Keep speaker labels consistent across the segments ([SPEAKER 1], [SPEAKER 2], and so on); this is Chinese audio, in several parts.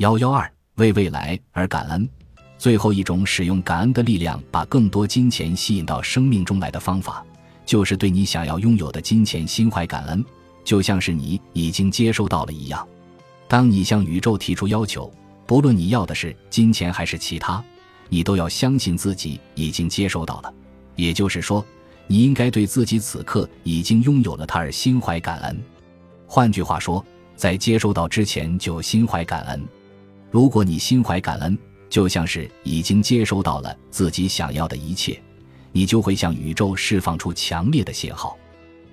[SPEAKER 1] 幺幺二为未来而感恩。最后一种使用感恩的力量，把更多金钱吸引到生命中来的方法，就是对你想要拥有的金钱心怀感恩，就像是你已经接收到了一样。当你向宇宙提出要求，不论你要的是金钱还是其他，你都要相信自己已经接收到了。也就是说，你应该对自己此刻已经拥有了它而心怀感恩。换句话说，在接收到之前就心怀感恩。如果你心怀感恩，就像是已经接收到了自己想要的一切，你就会向宇宙释放出强烈的信号。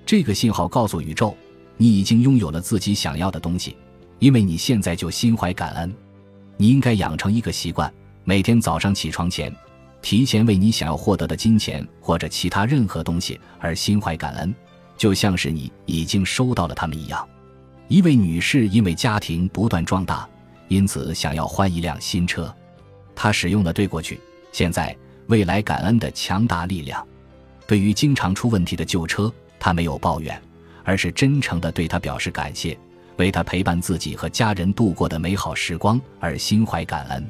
[SPEAKER 1] 这个信号告诉宇宙，你已经拥有了自己想要的东西，因为你现在就心怀感恩。你应该养成一个习惯，每天早上起床前，提前为你想要获得的金钱或者其他任何东西而心怀感恩，就像是你已经收到了它们一样。一位女士因为家庭不断壮大。因此，想要换一辆新车，他使用了对过去、现在、未来感恩的强大力量。对于经常出问题的旧车，他没有抱怨，而是真诚地对他表示感谢，为他陪伴自己和家人度过的美好时光而心怀感恩。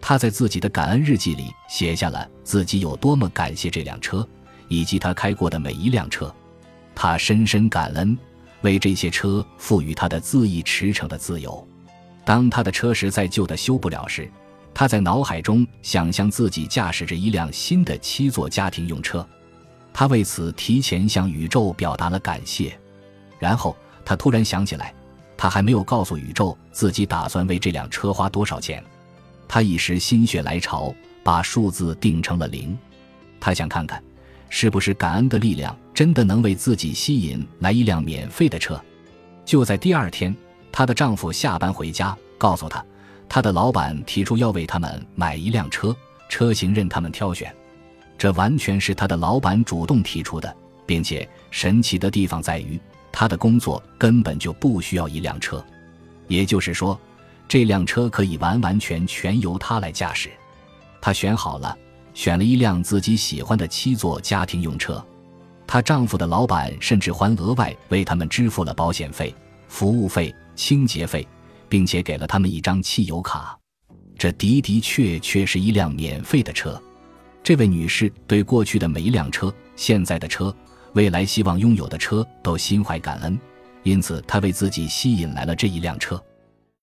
[SPEAKER 1] 他在自己的感恩日记里写下了自己有多么感谢这辆车，以及他开过的每一辆车。他深深感恩，为这些车赋予他的恣意驰骋的自由。当他的车实在旧的修不了时，他在脑海中想象自己驾驶着一辆新的七座家庭用车，他为此提前向宇宙表达了感谢。然后他突然想起来，他还没有告诉宇宙自己打算为这辆车花多少钱。他一时心血来潮，把数字定成了零。他想看看，是不是感恩的力量真的能为自己吸引来一辆免费的车。就在第二天。她的丈夫下班回家，告诉她，她的老板提出要为他们买一辆车，车型任他们挑选。这完全是她的老板主动提出的，并且神奇的地方在于，她的工作根本就不需要一辆车，也就是说，这辆车可以完完全全由她来驾驶。她选好了，选了一辆自己喜欢的七座家庭用车。她丈夫的老板甚至还额外为他们支付了保险费、服务费。清洁费，并且给了他们一张汽油卡，这的的确确是一辆免费的车。这位女士对过去的每一辆车、现在的车、未来希望拥有的车都心怀感恩，因此她为自己吸引来了这一辆车。